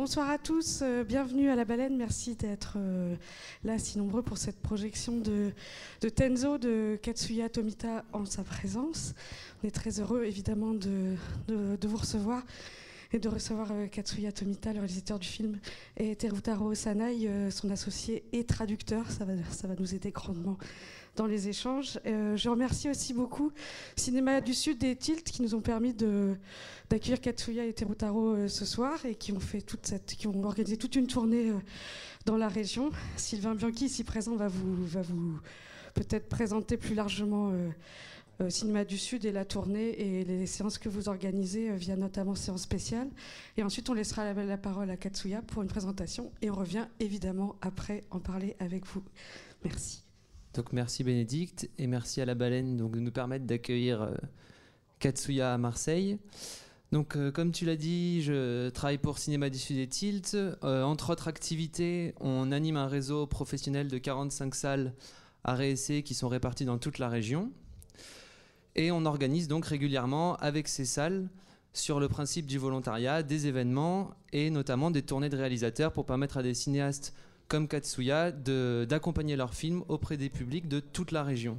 bonsoir à tous, euh, bienvenue à la baleine, merci d'être euh, là si nombreux pour cette projection de, Tenzo de Katsuya Tomita en sa présence. On est très heureux évidemment de, vous recevoir et de recevoir euh, Katsuya Tomita, le réalisateur du film, et Terutaro Sanai, son associé et traducteur. Ça va, ça va nous aider grandement dans les échanges. Euh, je remercie aussi beaucoup Cinéma du Sud et Tilt qui nous ont permis d'accueillir Katsuya et Terutaro euh, ce soir et qui ont, fait qui ont organisé toute une tournée euh, dans la région. Sylvain Bianchi, ici présent, va vous, va vous peut-être présenter plus largement Cinéma du Sud et la tournée et les séances que vous organisez via notamment séance spéciale. Et ensuite, on laissera la, la parole à Katsuya pour une présentation et on revient évidemment après en parler avec vous. Merci. Donc merci Bénédicte et merci à la baleine de nous permettre d'accueillir euh, Katsuya à Marseille. Donc euh, comme tu l'as dit, je travaille pour Cinéma du et Tilt. Euh, entre autres activités, on anime un réseau professionnel de 45 salles à réessayer qui sont réparties dans toute la région. Et on organise donc régulièrement avec ces salles sur le principe du volontariat, des événements et notamment des tournées de réalisateurs pour permettre à des cinéastes comme Katsuya d'accompagner leurs films auprès des publics de toute la région.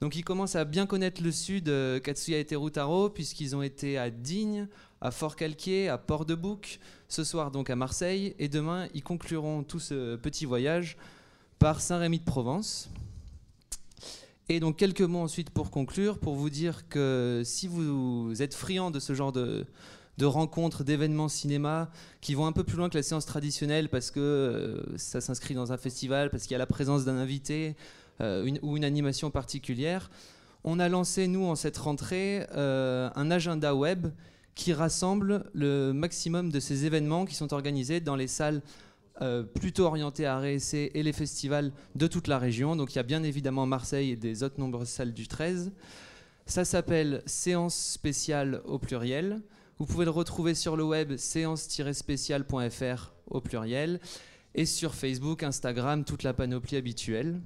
Donc ils commencent à bien connaître le sud, euh, Katsuya et Terutaro, puisqu'ils ont été à Digne, à Fort-Calquier, à Port-de-Bouc, ce soir donc à Marseille, et demain ils concluront tout ce petit voyage par Saint-Rémy-de-Provence. Et donc quelques mots ensuite pour conclure, pour vous dire que si vous êtes friand de ce genre de, de rencontres, d'événements cinéma qui vont un peu plus loin que la séance traditionnelle parce que euh, ça s'inscrit dans un festival, parce qu'il y a la présence d'un invité euh, ou une animation particulière. On a lancé, nous, en cette rentrée, euh, un agenda web qui rassemble le maximum de ces événements qui sont organisés dans les salles plutôt orientées à réessayer et les festivals de toute la région. Donc il y a bien évidemment Marseille et des autres nombreuses salles du 13. Ça s'appelle Séance spéciale au pluriel. Vous pouvez le retrouver sur le web séance-spécial.fr au pluriel et sur Facebook, Instagram, toute la panoplie habituelle.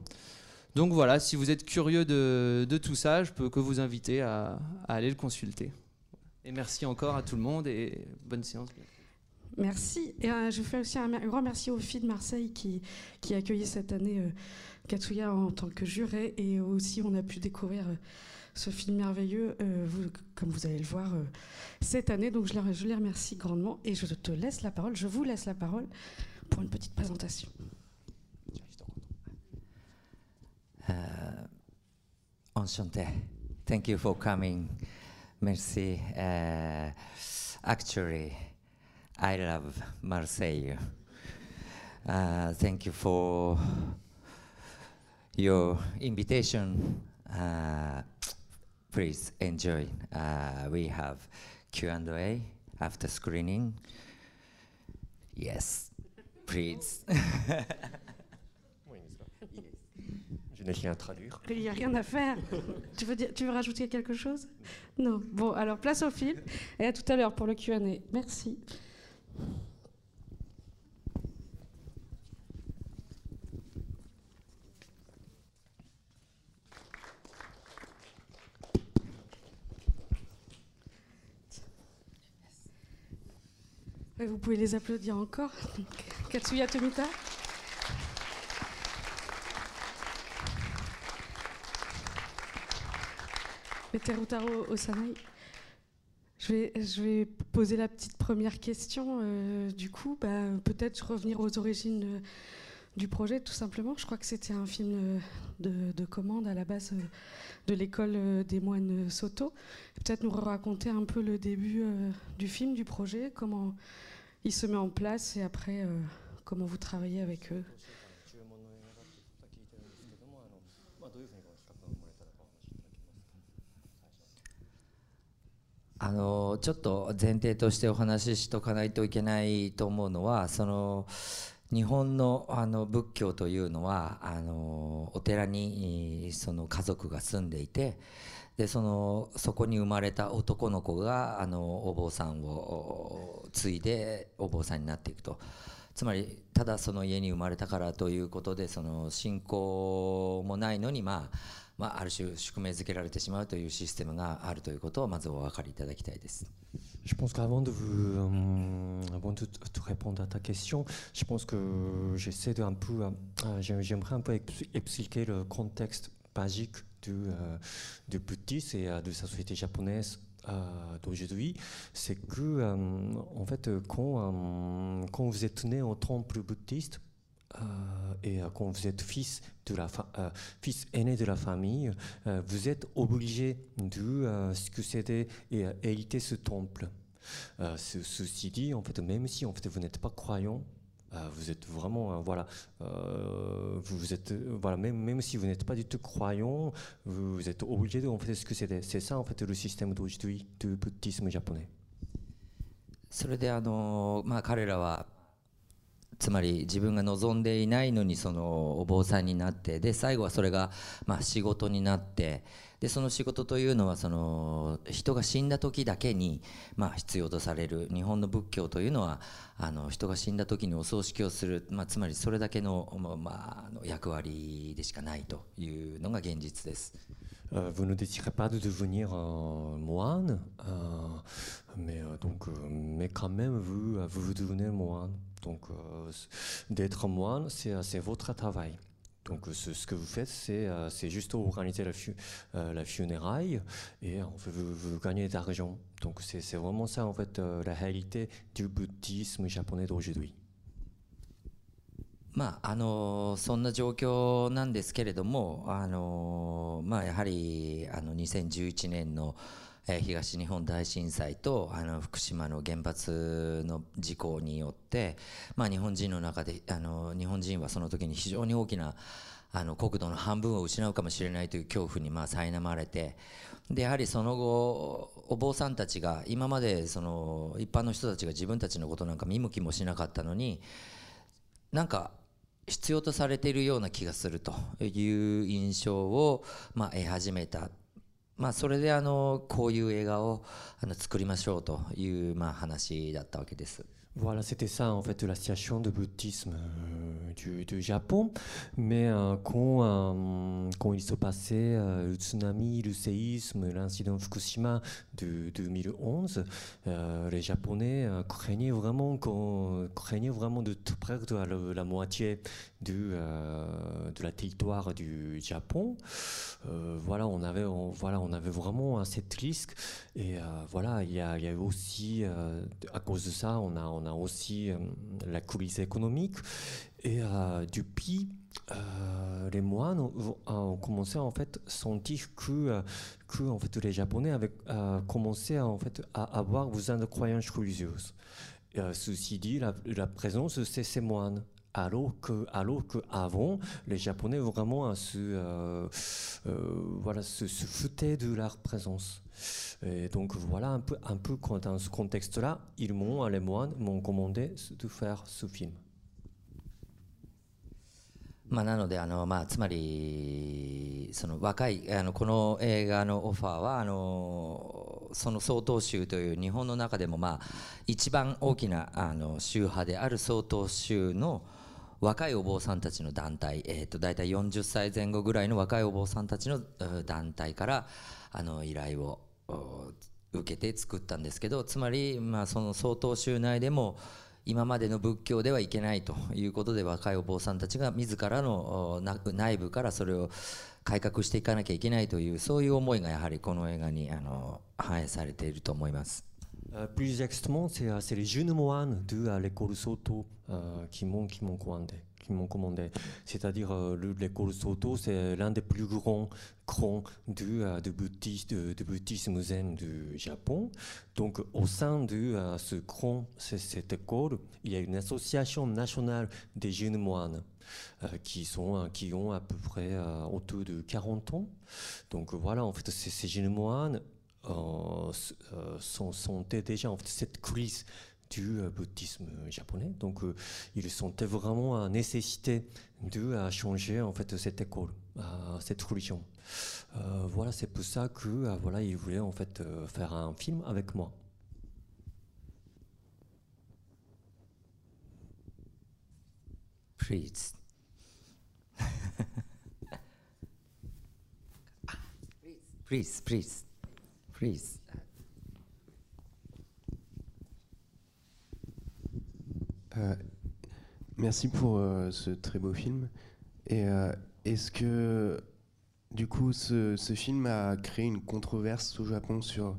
Donc voilà, si vous êtes curieux de, tout ça, je peux que vous inviter à, aller le consulter. Et merci encore à tout le monde et bonne séance. Merci. Et euh, je fais aussi un, grand merci aux filles de Marseille qui, qui a accueilli cette année euh, en tant que juré. Et aussi, on a pu découvrir euh, ce film merveilleux, euh, comme vous allez le voir euh, cette année. Donc je les, remercie grandement et je te laisse la parole, je vous laisse la parole pour une petite présentation. Uh, enchanté. Thank you for coming. Merci. Actually, I love Marseille. Thank you for your invitation. Please enjoy. Uh, we have Q&A after screening. Yes, please. Je n'ai rien à traduire. Il n'y a rien à faire. tu, veux dire, tu veux rajouter quelque chose? Non. Bon, alors place au film et à tout à l'heure pour le Q&A. Merci. Vous pouvez les applaudir encore. Katsuya Tomita. Terutaro. Je vais, je vais poser la petite première question. Euh, du coup, bah, peut-être revenir aux origines euh, du projet, tout simplement. Je crois que c'était un film euh, de, de, commande à la base de l'école des moines Soto. Peut-être nous raconter un peu le début du film, du projet, comment, il se met en place et après, euh, comment vous travaillez avec eux? あのちょっと前提としてお話ししとかないといけないと思うのはその日本のあの仏教というのはあのお寺にその家族が住んでいてでそのそこに生まれた男の子があのお坊さんを継いでお坊さんになっていくとつまりただその家に生まれたからということでその信仰もないのにまあまあ、ある種宿命づけられてしまうというシステムがあるということをまずお分かりいただきたいです。Je pense qu'avant de vous, euh, avant de te répondre à ta question, je pense que j'essaie de un peu, euh, j'aimerais un peu expliquer le contexte basique du, euh, du bouddhisme et de sa société japonaise d'aujourd'hui. C'est que, en fait, quand, quand vous êtes né au temple bouddhiste, et quand vous êtes fils, de la fils aîné de la famille, vous êtes obligé de succéder et hériter ce temple. ceci dit, en fait, même si en fait, vous n'êtes pas croyant, vous êtes vraiment, voilà, vous, êtes, voilà, même, même si vous n'êtes pas du tout croyant, vous, êtes obligé de en fait, ce que c'est. C'est ça, en fait, le système d'aujourd'hui du bouddhisme japonais. それであの、まあ、彼らは つまり自分が望んでいないのにそのお坊さんになってで最後はそれがまあ仕事になってでその仕事というのはその人が死んだ時だけにまあ必要とされる日本の仏教というのはあの人が死んだ時にお葬式をする、まあ、つまりそれだけの,、まあ、役割でしかないというのが現実です。vous ne désirez pas de devenir un moine, euh, mais, donc, mais quand même vous, vous devenez moine. Donc, euh, d'être moine, c'est votre travail. Donc, ce, que vous faites, c'est c'est juste organiser la, euh, la funéraille et en fait, vous, vous gagnez de l'argent. Donc, c'est vraiment ça, en fait, euh, la réalité du bouddhisme japonais d'aujourd'hui. まあ、あのそんな状況なんですけれども、あのまあ、やはりあの2011年の えー、東日本大震災とあの福島の原発の事故によって、まあ、日本人の中であの日本人はその時に非常に大きなあの国土の半分を失うかもしれないという恐怖にまあ苛まれてでやはりその後お坊さんたちが今までその一般の人たちが自分たちのことなんか見向きもしなかったのになんか必要とされているような気がするという印象をまあ得始めた。まあ、それであのこういう映画をあの作りましょうというまあ話だったわけです。Voilà, c'était ça en fait la situation de bouddhisme euh, du, du, Japon. Mais euh, quand, euh, quand, il se passait le tsunami, le séisme, l'incident Fukushima de, 2011, les Japonais craignaient vraiment, craignaient vraiment de perdre la, la moitié de, de la territoire du Japon. voilà, on avait, voilà, on avait vraiment assez de risques. Et voilà, il y a, aussi, à cause de ça, on a, on a aussi euh, la crise économique. Et euh, depuis, euh, les moines ont, commencé en fait sentir que, que en fait, les Japonais avaient commencé en fait, à avoir besoin de croyances religieuses. ceci dit, la, présence de ces moines alors que alors que avant les japonais vraiment se voilà se, se, foutaient de leur présence et donc voilà un peu, un peu dans ce contexte-là, ils m'ont, les moines m'ont commandé de faire ce film. まあ、なのであの、まあ、つまりその若いあのこの映画のオファーはあのその曹洞宗という日本の中でも、まあ、一番大きなあの宗派である曹洞宗の 若いお坊さんたちの団体、えー、と大体40歳前後ぐらいの若いお坊さんたちの団体からあの依頼を受けて作ったんですけどつまり、まあ、その曹洞宗内でも今までの仏教ではいけないということで若いお坊さんたちが自らの内部からそれを改革していかなきゃいけないというそういう思いがやはりこの映画にあの反映されていると思います。Plus exactement, c'est les jeunes moines de l'école Soto qui m'ont commandé. C'est-à-dire euh, l'école Soto, c'est l'un des plus grands crans du, euh, de, de, bouddhisme zen du Japon. Donc au sein de euh, ce cran, cette école, il y a une association nationale des jeunes moines. qui, sont, qui ont à peu près autour de 40 ans. Donc voilà, en fait, ces, jeunes moines sont, sont déjà en fait, cette crise du euh, bouddhisme japonais. Donc, euh, ils sentaient vraiment la nécessité de changer en fait cette école, cette religion. Euh, voilà, c'est pour ça que voilà, ils voulaient en fait faire un film avec moi. Please. Please, please, please. Euh, merci pour euh, ce très beau film. Et euh, est-ce que, du coup, ce, film a créé une controverse au Japon sur,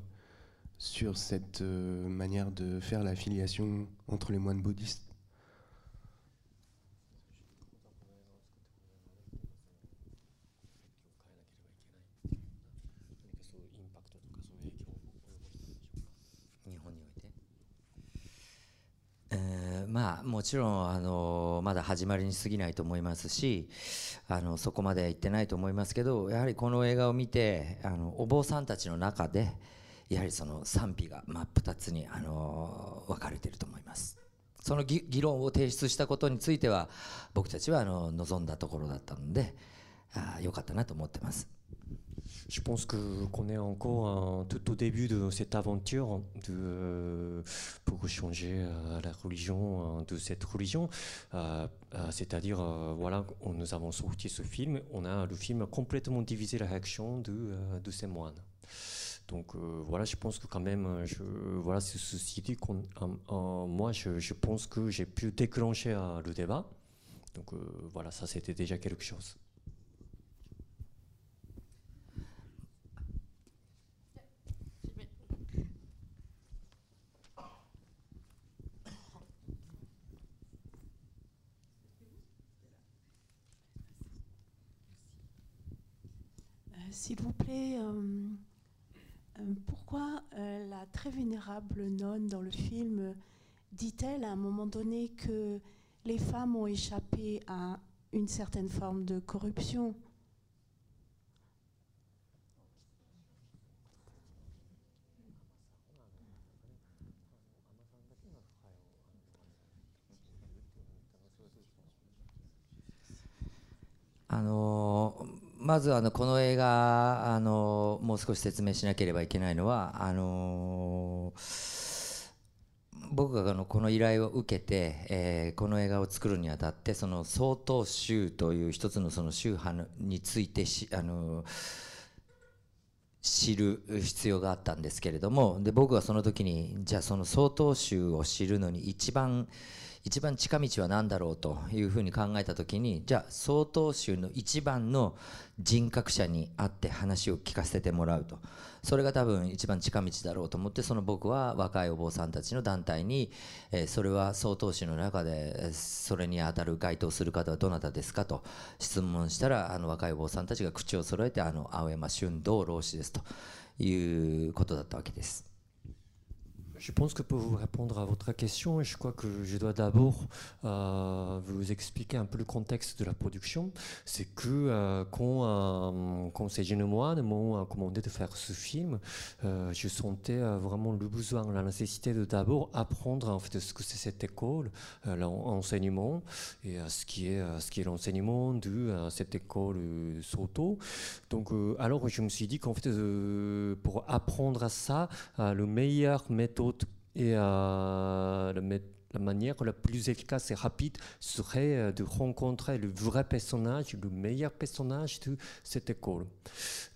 sur cette manière de faire la filiation entre les moines bouddhistes? ちろんあのまだ始まりに過ぎないと思いますしあのそこまでは行ってないと思いますけどやはりこの映画を見てあのお坊さんたちの中でやはりその賛否が真っ二つにあの分かれていると思います。その議論を提出したことについては僕たちはあの望んだところだったのであ良かったなと思ってます。Je pense que qu'on est encore tout au début de cette aventure de, pour changer euh, la religion euh, de cette religion. Euh, C'est-à-dire, voilà, nous avons sorti ce film, on a le film complètement divisé la réaction de, de ces moines. Donc voilà, je pense que quand même, voilà, c'est ceci dit moi, je, pense que j'ai pu déclencher le débat. Donc voilà, ça c'était déjà quelque chose. S'il vous plaît, euh, euh, pourquoi euh, la très vénérable nonne dans le film dit-elle à un moment donné que les femmes ont échappé à une certaine forme de corruption「まずあのこの映画あのもう少し説明しなければいけないのはあの僕があのこの依頼を受けて、えーこの映画を作るにあたってその曹洞宗という一つのその宗派についてしあの知る必要があったんですけれどもで僕はその時にじゃあその曹洞宗を知るのに一番一番近道は何だろうというふうに考えた時にじゃあ曹洞宗の一番の人格者に会って話を聞かせてもらうとそれが多分一番近道だろうと思ってその僕は若いお坊さんたちの団体に、えーそれは曹洞宗の中でそれに当たる該当する方はどなたですかと質問したらあの若いお坊さんたちが口を揃えてあの青山俊道老師ですということだったわけです。Je pense que pour vous répondre à votre question, je crois que je dois d'abord euh, vous expliquer un peu le contexte de la production. C'est que euh, quand, euh, quand ces jeunes m'ont commandé de faire ce film, je sentais vraiment le besoin, la nécessité de d'abord apprendre en fait ce que c'est cette école, l'enseignement et ce qui est ce qui est l'enseignement de cette école Soto. Donc alors je me suis dit qu'en fait pour apprendre à ça, le meilleur méthode et euh, la manière la plus efficace et rapide serait euh, de rencontrer le vrai personnage, le meilleur personnage de cette école.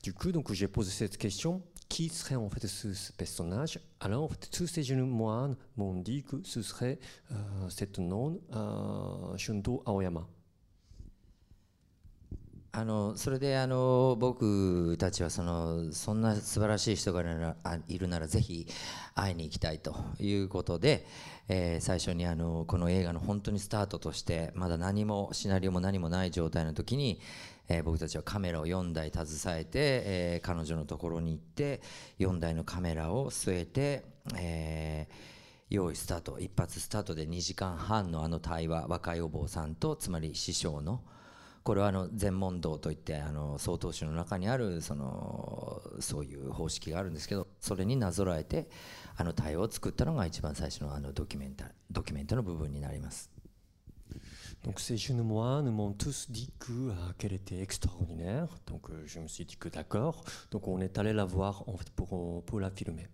Du coup, donc j'ai posé cette question qui serait en fait ce, personnage? Alors, tous ces jeunes moines m'ont dit que ce serait euh, cet nom, euh, Aoyama. あのそれであの僕たちはそのそんな素晴らしい人がいるならぜひ会いに行きたいということで、えー最初にあのこの映画の本当にスタートとしてまだ何もシナリオも何もない状態の時に、えー僕たちはカメラを4台携えて、えー彼女のところに行って4台のカメラを据えて、えー用意スタート。一発スタートで2時間半のあの対話若いお坊さんとつまり師匠のこれはあの禅問答といってあの曹洞宗の中にあるそのそういう方式があるんですけどそれになぞらえてあの対話を作ったのが一番最初のあのドキュメンタドキュメントの部分になります。Donc ces jeunes moines m'ont tous dit que, euh, qu'elle était extraordinaire. Donc euh, je me suis dit que d'accord. Donc on est allé la voir en fait pour, pour la filmer.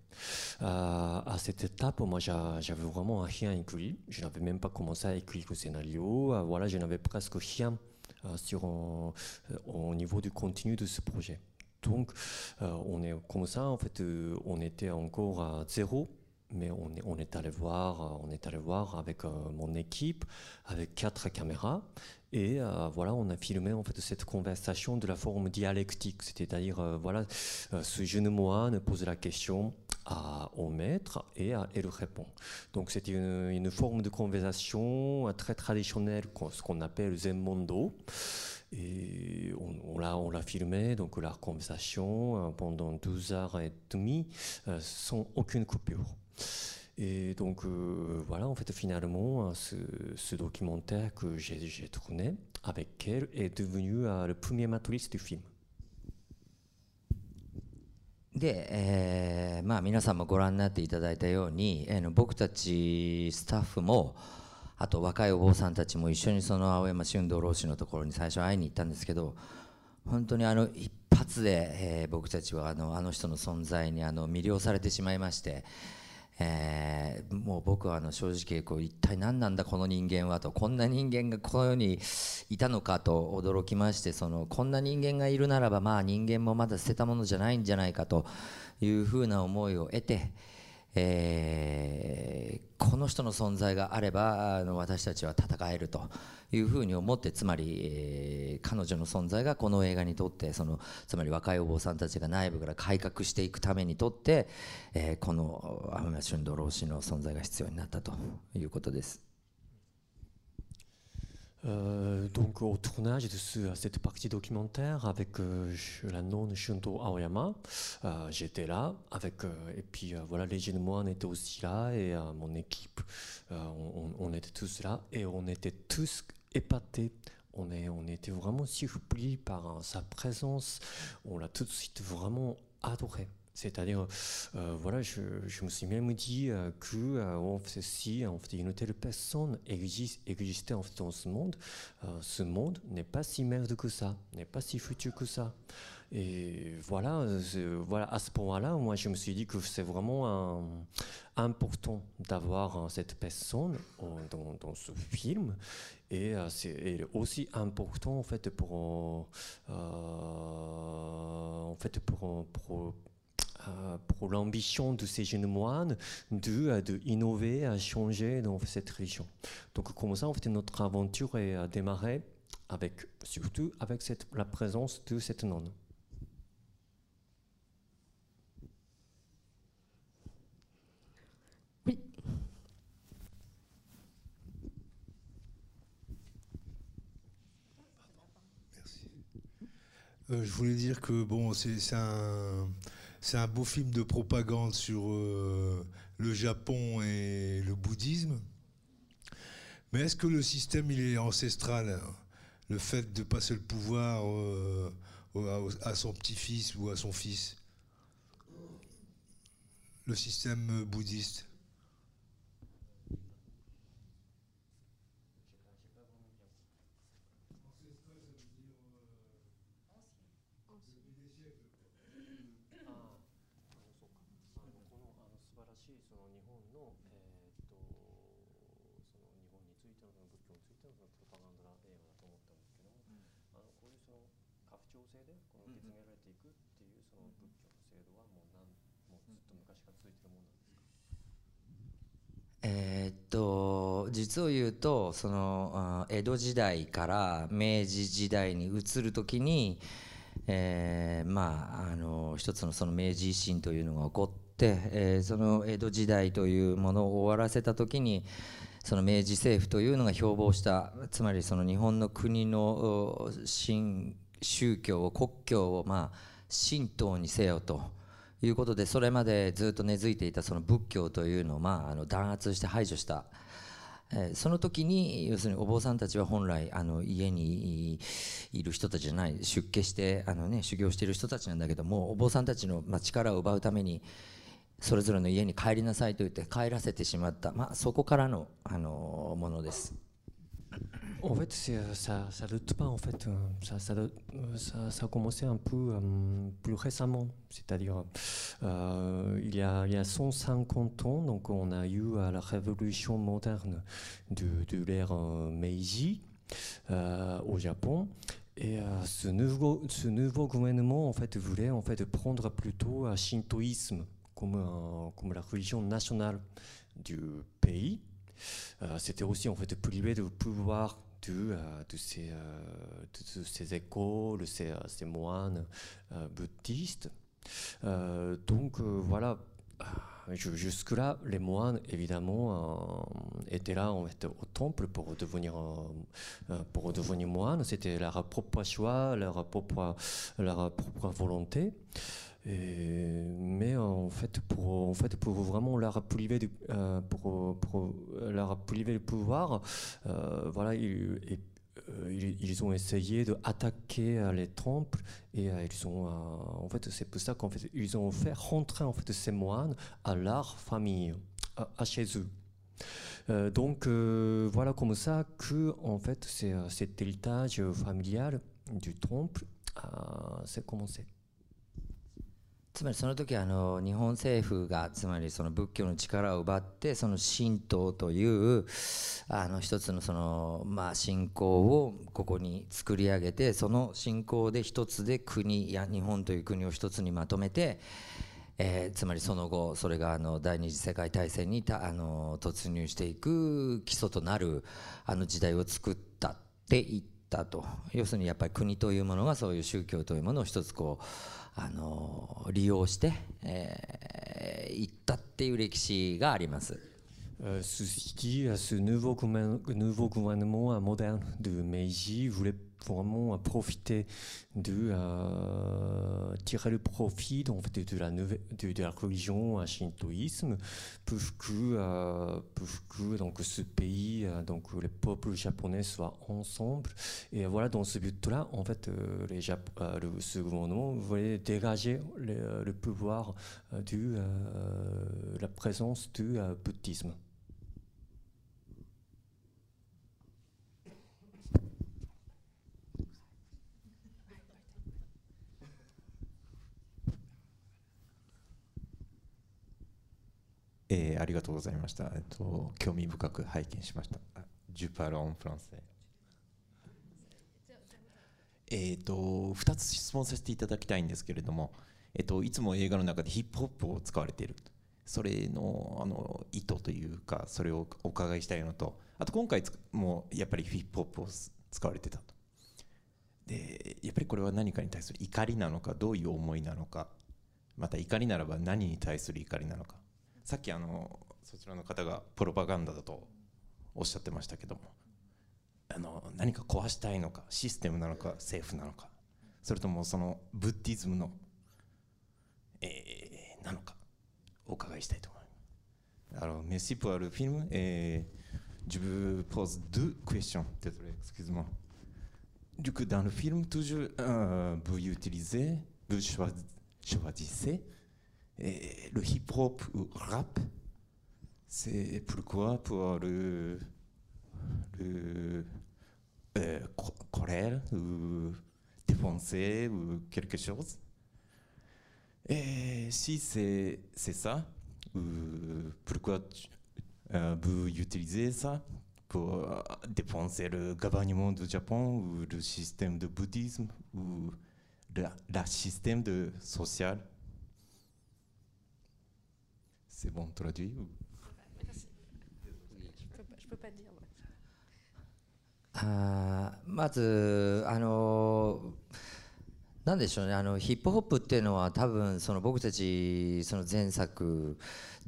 Euh, à cette étape, moi j'avais vraiment rien écrit. Je n'avais même pas commencé à écrire le scénario. Voilà, je n'avais presque rien sur, euh, au niveau du contenu de ce projet. donc on est comme ça, en fait, on était encore à zéro mais on est, on est allé voir, on est allé voir avec mon équipe, avec quatre caméras, et voilà, on a filmé en fait cette conversation de la forme dialectique, c'est-à-dire voilà, ce jeune moine pose la question à, au maître et, à, et le répond. Donc c'est une, forme de conversation très traditionnelle, ce qu'on appelle Zenmondo. Et on, l'a filmé, donc la conversation pendant 12 heures et demie sans aucune coupure. Et donc euh, voilà, en fait, finalement, ce, documentaire que j'ai tourné avec elle est devenu euh, le premier matrice du film. で、えーまあ、皆さんもご覧になっていただいたように、えー、の僕たちスタッフもあと若いお坊さんたちも一緒にその青山俊道老師のところに最初会いに行ったんですけど本当にあの一発で、えー、僕たちはあのあの人の存在にあの魅了されてしまいまして。えー、もう僕はあの正直こう一体何なんだこの人間はとこんな人間がこの世にいたのかと驚きましてそのこんな人間がいるならばまあ人間もまだ捨てたものじゃないんじゃないかというふうな思いを得て、えー、この人の存在があればあの私たちは戦えると。いうふうに思ってつまり、えー、彼女の存在がこの映画にとってそのつまり若いお坊さんたちが内部から改革していくためにとって、えー、この天村春道老師の存在が必要になったということです。Euh, donc au tournage de ce, cette partie documentaire avec euh, la nonne Shunto Aoyama, euh, j'étais là avec et puis voilà les jeunes moines étaient aussi là et mon équipe, on, on, était tous là et on était tous épatés. On, est, on était vraiment surpris par sa présence. On l'a tout de suite vraiment adoré. C'est-à-dire, euh, voilà, je, je, me suis même dit euh, que euh, si une telle personne existe, existait en fait, dans ce monde, euh, ce monde n'est pas si merde que ça, n'est pas si futur que ça. Et voilà, voilà à ce point-là, moi, je me suis dit que c'est vraiment important d'avoir cette personne dans, dans, ce film. Et c'est aussi important en fait pour, en fait pour, euh, l'ambition de ces jeunes moines de, euh, de à changer dans cette région. Donc comme ça, en fait, notre aventure est euh, démarrée avec, surtout avec la présence de cette nonne. Euh, je voulais dire que bon, c'est un un beau film de propagande sur euh, le Japon et le bouddhisme. Mais est-ce que le système il est ancestral? Le fait de passer le pouvoir euh, à son petit-fils ou à son fils? Le système bouddhiste あそうか。あのこのあの素晴らしいその日本の、えー、っとその日本についての仏教についてのそのプロパガンドラ映画だと思ったんですけども、うん、あのこういうその家父長制でこの受け継がれていくっていうその仏教の制度はもう何もうずっと昔から続いてるもんなんですか、えー、っと実を言うとその江戸時代から明治時代に移る時にえー、まああの一つのその明治維新というのが起こって、えー、その江戸時代というものを終わらせた時にその明治政府というのが標榜したつまりその日本の国の新宗教を国教をまあ神道にせよと。いうことでそれまでずっと根付いていたその仏教というのを、まあ、あの弾圧して排除した、えー、その時に要するにお坊さんたちは本来あの家にいる人たちじゃない出家してあの、ね、修行している人たちなんだけどもお坊さんたちの、まあ、力を奪うためにそれぞれの家に帰りなさいと言って帰らせてしまった、まあ、そこからのあのものです。En fait, ça, ça date pas. En fait, ça, ça, ça, a commencé un peu plus récemment. C'est-à-dire, euh, il, y a, il y a 150 ans, donc on a eu la révolution moderne de, l'ère Meiji euh, au Japon. Et euh, ce, nouveau, ce nouveau gouvernement en fait, voulait en fait, prendre plutôt un shintoïsme euh, comme la religion nationale du pays. Euh, C'était aussi en fait, privé de pouvoir de, euh, de, ces, euh, de, de ces écoles, ces, euh, ces moines bouddhistes. Donc voilà, Ju- jusque-là, les moines, évidemment, étaient là en fait, au temple pour devenir, pour devenir moine. C'était leur propre choix, leur propre, leur propre volonté. Et- mais en fait, pour, en fait, pour vraiment leur priver du, euh, pour, pour le pouvoir, euh, voilà, ils, et- euh, ils, ont essayé d'attaquer euh, les temples et euh, ils ont, euh, en fait, c'est pour ça qu'en fait, ils ont fait rentrer en fait ces moines à leur famille, à, à chez eux. Euh, donc euh, voilà comme ça que en fait euh, cet héritage familial du temple euh, s'est commencé. つまりその時あの日本政府がつまりその仏教の力を奪ってその神道というあの一つのそのまあ信仰をここに作り上げてその信仰で一つで国や日本という国を一つにまとめて、えつまりその後それがあの第二次世界大戦にたあの突入していく基礎となるあの時代を作ったって言ったと。要するにやっぱり国というものがそういう宗教というものを一つこうあの利用して、えー行ったっていう歴史があります。Euh, ce qui, ce nouveau, gouvernement- moderne de Meiji voulait vraiment profiter de euh, tirer le profit de, la de, de la religion euh, shintoïsme, euh, puisque donc, ce pays, euh, donc, les peuples japonais soient ensemble. Et voilà, dans ce but-là, en fait, euh, les Jap- ce gouvernement voulait dégager le, pouvoir de la présence du bouddhisme. «えーありがとうございました。えっと、興味深く拝見しました。ジュパロンフランセ。えっと、2つ質問させていただきたいんですけれども、えっと、いつも映画の中でヒップホップを使われている。それのあの意図というか、それをお伺いしたいのと、あと今回つもやっぱりヒップホップを使われてたと。で、やっぱりこれは何かに対する怒りなのか、どういう思いなのか、また怒りならば何に対する怒りなのか。さっきあのそちらの方がプロパガンダだとおっしゃってましたけども。あの何か壊したいのかシステムなのか政府なのか。それともそのブッディズムの、えー、なのか。お伺いしたいと思います。あのメシプアルフィルム、えージュポーズドゥクエスチョンテトレクスキズモリュクダンフィルムトゥジュブーユーティリゼブーシュワジセ le hip-hop ou rap, c'est pourquoi pour le, le euh, ou défoncer ou quelque chose. Et si c'est ça, ou pourquoi tu- euh, vous utilisez ça pour euh, défoncer le gouvernement du Japon ou le système de bouddhisme ou le la système de social? C'est bon traduit ou- あまずあのなんでしょうね。あのヒップホップっていうのは多分その僕たちその前作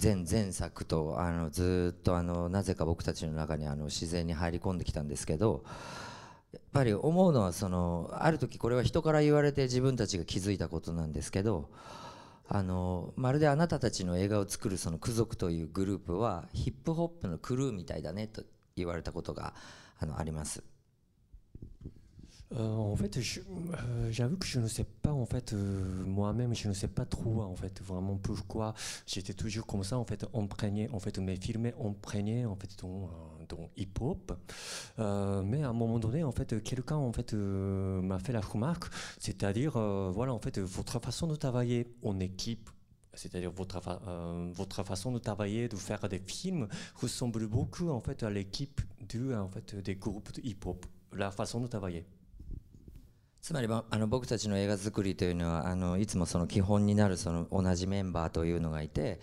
前前作とあのずっとあのなぜか僕たちの中にあの自然に入り込んできたんですけどやっぱり思うのはそのある時これは人から言われて自分たちが気づいたことなんですけどあのまるであなたたちの映画を作るその「ク族」というグループはヒップホップのクルーみたいだねと言われたことがあのあります。Euh, en fait, euh, j'avoue que je ne sais pas, en fait, euh, moi-même, je ne sais pas trop, en fait, vraiment pourquoi j'étais toujours comme ça, en fait, imprégné, en fait, mes films imprégné, en fait, dans, euh, hip-hop. Euh, mais à un moment donné, en fait, quelqu'un, en fait, euh, m'a fait la remarque, c'est-à-dire, euh, voilà, en fait, votre façon de travailler en équipe, c'est-à-dire votre, euh, votre façon de travailler, de faire des films, ressemble beaucoup, en fait, à l'équipe en fait, des groupes de hip-hop, la façon de travailler. つまりあの僕たちの映画作りというのはあのいつもその基本になるその同じメンバーというのがいて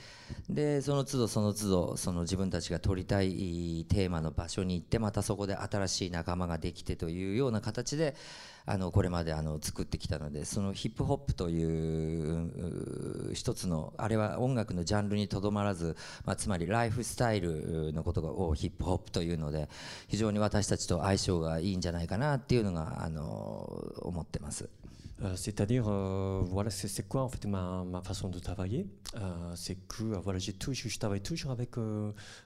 でその都度その都度その自分たちが撮りたいテーマの場所に行ってまたそこで新しい仲間ができてというような形であのこれまであの作ってきたのでそのヒップホップという一つのあれは音楽のジャンルにとどまらず、まあ、つまりライフスタイルのことがをヒップホップというので非常に私たちと相性がいいんじゃないかなっていうのがあの思ってます。Euh, c'est-à-dire, euh, voilà, c'est quoi en fait ma, ma façon de travailler? Euh, C'est que voilà, j'ai toujours, je travaille toujours avec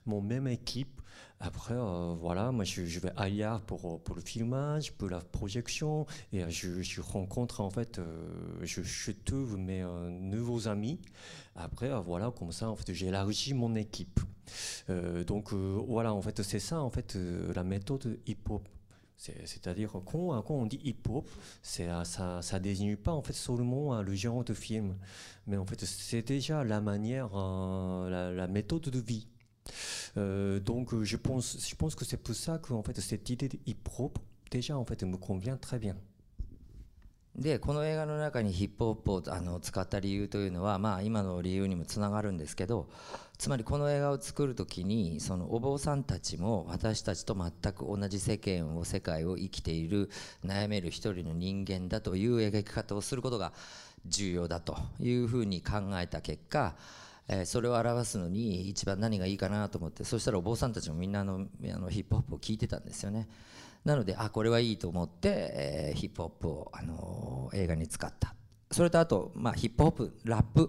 mon même équipe. Après, voilà, moi je, je, vais ailleurs pour, pour le filmage, pour la projection, et je, je rencontre en fait, je, je trouve mes nouveaux amis. Après, voilà, comme ça, en fait, j'élargis mon équipe. donc voilà, en fait, c'est ça en fait la méthode hip-hop. C'est-à-dire quand, on dit hip-hop, ça, ça désigne pas en fait seulement hein, le genre de film, mais en fait c'est déjà la manière, euh, la, méthode de vie. Euh, donc je pense, je pense que c'est pour ça que en fait cette idée de hip-hop déjà en fait me convient très bien. でこの映画の中にヒップホップをあの使った理由というのは、まあ、今の理由にもつながるんですけどつまりこの映画を作る時にそのお坊さんたちも私たちと全く同じ世間を世界を生きている悩める一人の人間だという描き方をすることが重要だというふうに考えた結果えそれを表すのに一番何がいいかなと思ってそしたらお坊さんたちもみんなのあのヒップホップを聴いてたんですよね。なのであこれはいいと思って、えー、ヒップホップを、あのー、映画に使ったそれとあと、まあ、ヒップホップラップ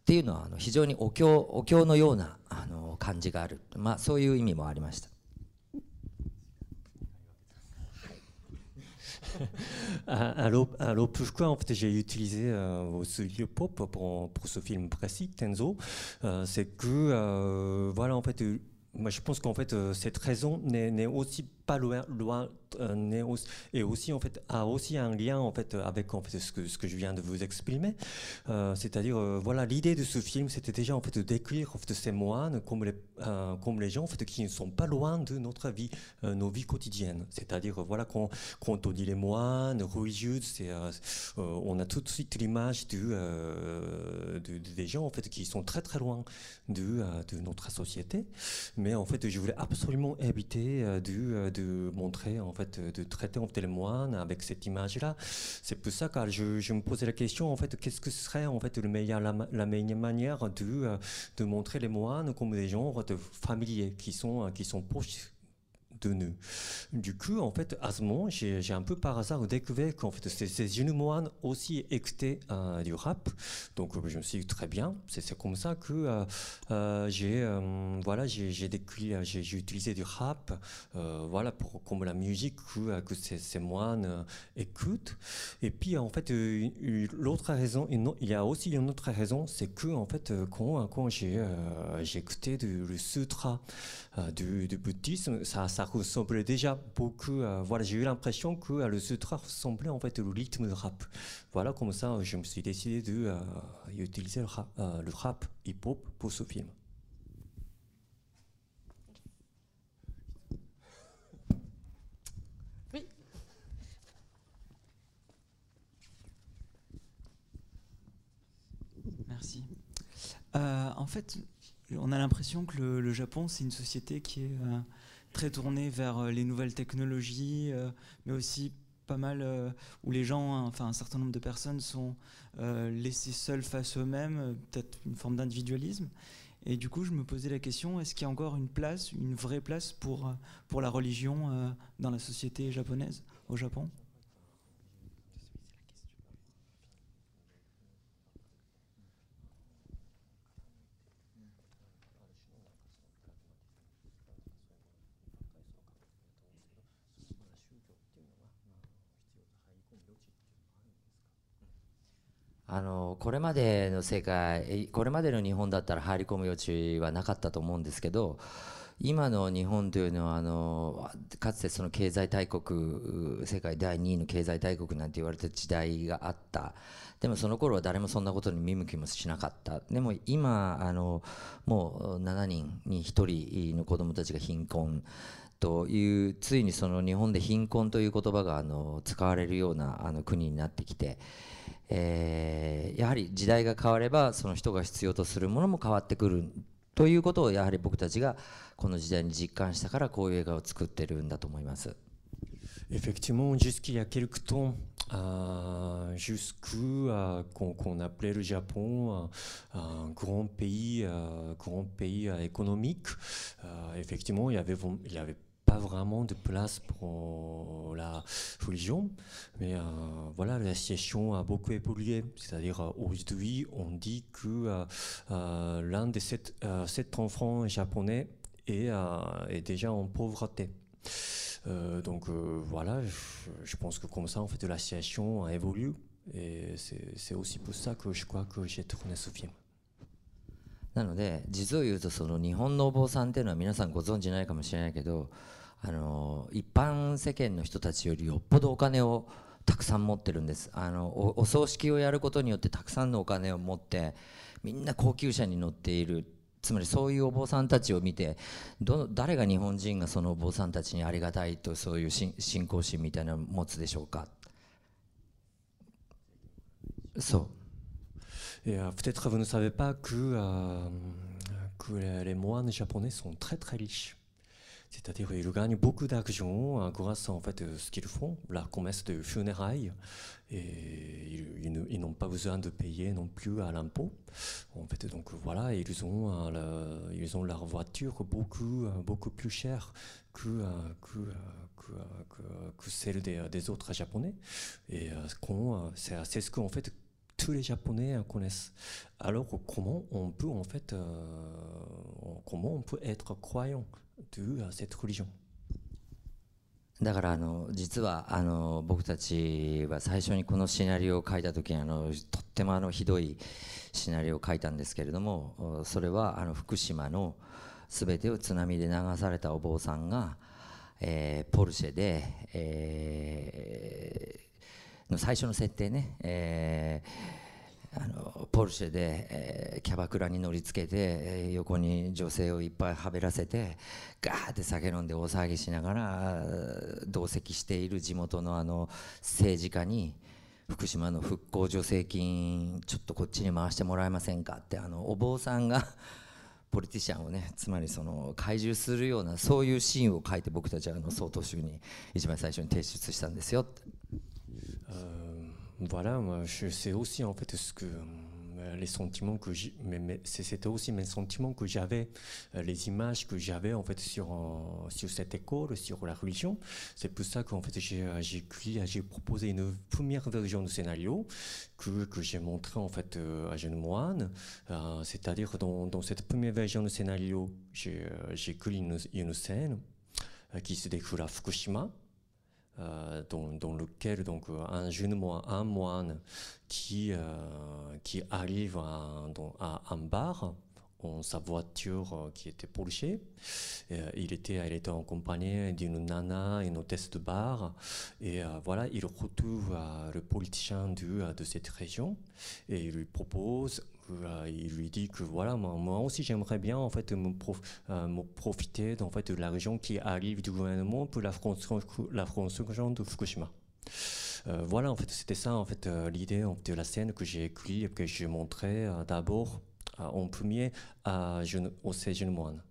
っていうのはあの非常にお経お経のような、あのー、感じがある、まあ、そういう意味もありました。alors, alors, pourquoi en fait j'ai utilisé euh, ce lieu pop pour, pour ce film précis, Tenzo euh, C'est que, euh, voilà, en fait, moi je pense qu'en fait cette raison n'est aussi pas loin, loin euh, et aussi en fait a aussi un lien en fait avec en fait ce que ce que je viens de vous exprimer. Euh, c'est-à-dire euh, voilà l'idée de ce film c'était déjà en fait de décrire en fait, ces moines comme les comme les gens en fait qui ne sont pas loin de notre vie, nos vies quotidiennes. C'est-à-dire voilà quand, quand on dit les moines religieux, c'est on a tout de suite l'image de, des gens en fait qui sont très très loin de, de notre société. Mais en fait je voulais absolument éviter de de montrer, en fait, de traiter en moines avec cette image-là. C'est pour ça que je, je, me posais la question, en fait, qu'est-ce que serait en fait le meilleur, la, meilleure manière de, euh, de montrer les moines comme des gens de familiers qui sont, qui sont proches de nous. Du coup, en fait, à ce moment, j'ai un peu par hasard découvert qu'en fait, ces, ces moines aussi écoutaient euh, du rap. Donc, euh, je me suis dit très bien. C'est comme ça que euh, j'ai voilà, j'ai utilisé du rap, voilà, pour comme la musique que, ces, moines écoutent. Et puis, en fait, l'autre raison, il y a aussi une autre raison, c'est que en fait, quand, quand j'ai écouté le sutra du, du bouddhisme, ça, ça ressemblait déjà beaucoup. voilà, j'ai eu l'impression que le sutra ressemblait en fait au rythme de rap. Voilà, comme ça, je me suis décidé de utiliser le rap, le rap hip-hop pour ce film. Oui. Merci. Euh, en fait, on a l'impression que le, le Japon, c'est une société qui est euh, très tourné vers euh, les nouvelles technologies, euh, mais aussi pas mal euh, où les gens, enfin un certain nombre de personnes sont laissés seuls face eux-mêmes, peut-être une forme d'individualisme. Et du coup, je me posais la question est-ce qu'il y a encore une place, une vraie place pour, pour la religion dans la société japonaise, au Japon? これまでの世界これまでの日本だったら入り込む余地はなかったと思うんですけど今の日本というのはあのかつてその経済大国世界第2位の経済大国なんて言われた時代があった。でもその頃は誰もそんなことに見向きもしなかった。でも今あのもう7人に1人の子供たちが貧困。というついにその日本で貧困という言葉があの使われるようなあの国になってきて、えーやはり時代が変わればその人が必要とするものも変わってくるということをやはり僕たちがこの時代に実感したからこういう映画を作ってるんだと思います。Effectivement, jusqu'il y a quelques temps, euh, jusqu'où euh, qu'on qu appelait le Japon euh, un grand pays, grand pays économique, effectivement, il y avait, il y avait pas vraiment de place pour la religion, mais euh, voilà, la situation a beaucoup évolué. C'est-à-dire, euh, aujourd'hui, on dit que euh, euh, l'un des sept, euh, sept enfants japonais est, euh, est déjà en pauvreté. Euh, donc euh, voilà, je, je pense que comme ça, en fait, la situation a évolué. Et c'est c'est aussi pour ça que je crois que j'ai tourné ce film. なので実を言うとその日本のお坊さんっていうのは皆さんご存知ないかもしれないけど あの一般世間の人たちよりよっぽどお金をたくさん持ってるんです。あのお葬式をやることによってたくさんのお金を持ってみんな高級車に乗っている。つまりそういうお坊さんたちを見てど誰が日本人がそのお坊さんたちにありがたいとそういう信仰心みたいなのを持つでしょうか。そう。Et euh, peut-être vous ne savez pas que, euh, que les moines japonais sont très très riches. C'est-à-dire ils gagnent beaucoup d'argent euh, grâce en fait à ce qu'ils font, la commerce de funérailles, et ils, n'ont pas besoin de payer non plus à l'impôt. En fait, donc voilà, ils ont, euh, ils ont leur voiture beaucoup euh, beaucoup plus chère que euh, que, euh, que, euh, que- celle des, des autres japonais. Et euh, euh, c'est ce qu'en fait tous les Japonais euh, connaissent. Alors comment on peut en fait, euh, comment on peut être croyant? だからあの実はあの僕たちは最初にこのシナリオを書いた時にあのとってもあのひどいシナリオを書いたんですけれどもそれはあの福島の全てを津波で流されたお坊さんが、えポルシェで、えの最初の設定ね、えーあのポルシェで、えーキャバクラに乗りつけて、えー横に女性をいっぱいはべらせてガーって酒飲んで大騒ぎしながら同席している地元のあの政治家に福島の復興助成金ちょっとこっちに回してもらえませんかってあのお坊さんがポリティシャンをねつまりその懐柔するようなそういうシーンを書いて僕たちはあの総統集に一番最初に提出したんですよって。Voilà, sais aussi en fait ce que euh, les sentiments que j'ai, mais, c'est- c'était aussi mes sentiments que j'avais, euh, les images que j'avais en fait sur euh, sur cette école, sur la religion. C'est pour ça qu'en fait j'ai j'ai proposé une première version du scénario que, que j'ai montré en fait à Jeune Moine. C'est-à-dire dans, dans cette première version du scénario, j'ai j'ai écrit une, une scène qui se déroule à Fukushima. Euh, dans, lequel donc euh, un jeune moine, un moine qui euh, arrive à, un bar en sa voiture qui était. Euh, il était il était accompagné d'une nana, une hôtesse de bar et voilà il retrouve le politicien de, de cette région et il lui propose il lui dit que voilà moi, moi aussi j'aimerais bien en fait me, prof- euh, me profiter en fait de l'argent qui arrive du gouvernement pour la construction la construction de Fukushima. Euh, voilà en fait c'était ça en fait euh, l'idée en fait, de la scène que j'ai écrit et que j'ai montré euh, d'abord euh, en premier à jeune, au jeune moine.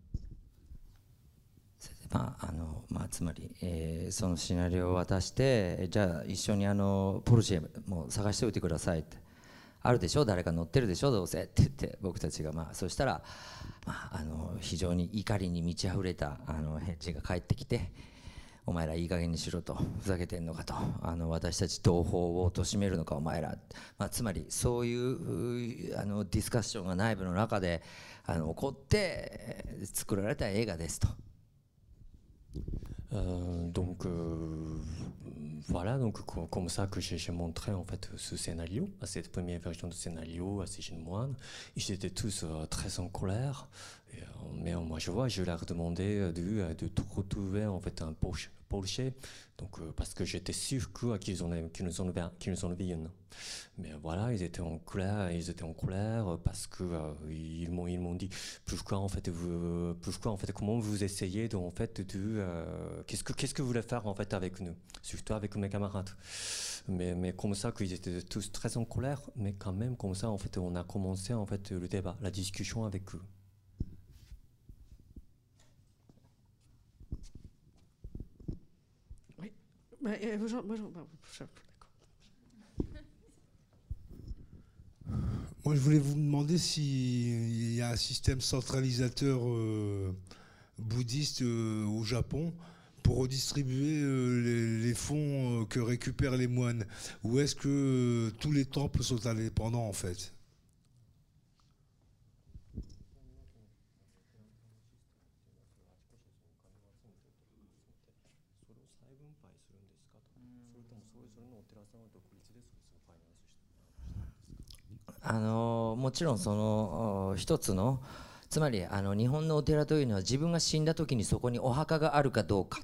まああのまあ、つまり、えーそのシナリオを渡してえじゃあ一緒にあのポルシェも探しておいてくださいって あるでしょ？誰か乗ってるでしょ？どうせ。って言って僕たちが。まあそしたら、まあ、あの非常に怒りに満ち溢れたあのヘッジが帰ってきてお前らいい加減にしろとふざけてんのかとあの私たち同胞を貶めるのかお前ら、まあ、つまりそういうあのディスカッションが内部の中であの起こって作られた映画ですと。Euh, donc euh, voilà, donc co- comme ça que j'ai montré en fait ce scénario, à cette première version du scénario à ces jeunes moines. Ils étaient tous euh, très en colère, mais moi je vois, je leur demandais de, de tout retrouver en fait un Porsche, Porsche. Donc, parce que j'étais sûr qu'ils en, qu nous en, qu nous en viennent. Mais voilà, ils étaient en colère, ils étaient en colère parce que m'ont ils m'ont dit pourquoi en fait pourquoi en fait comment vous essayez de en fait de qu'est-ce que qu'est-ce que vous voulez faire en fait avec nous, surtout avec mes camarades. Mais, mais comme ça qu'ils étaient tous très en colère, mais quand même comme ça en fait on a commencé en fait le débat, la discussion avec eux. Bah, euh, moi, je- voulais vous demander s'il y a un système centralisateur euh, bouddhiste euh, au Japon pour redistribuer les, fonds que récupèrent les moines. Ou est-ce que tous les temples sont indépendants, en fait? あのもちろんその一つのつまりあの日本のお寺というのは自分が死んだ時にそこにお墓があるかどうか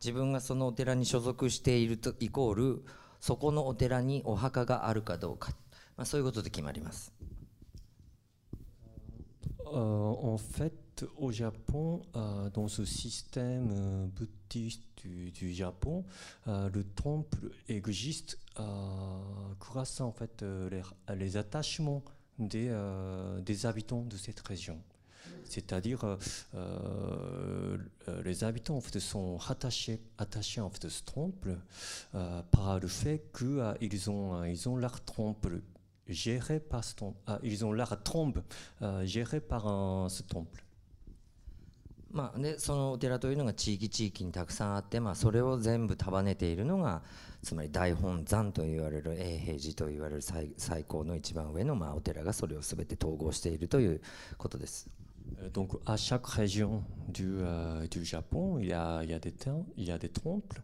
自分がそのお寺に所属しているとイコールそこのお寺にお墓があるかどうか、まあ、そういうことで決まります。Euh, en fait, au Japon, euh, dans ce système euh, bouddhiste du, Japon, euh, le temple existe euh, grâce en fait les, attachements des, des habitants de cette région. C'est-à-dire, les habitants en fait, sont attachés, attachés en fait, à ce temple par le fait qu'ils ont, ils ont leur temple géré par ils ont leur tombe gérée par un- ce temple. まあ、でそのお寺というのが地域地域にたくさんあって、まあ、それを全部束ねているのがつまり大本山と言われる永平寺と言われる最最高の一番上の、まあ、お寺がそれを全て統合しているということです。Donc, à chaque région du, euh, du Japon, il y a, il y a des, tem- il y a des temples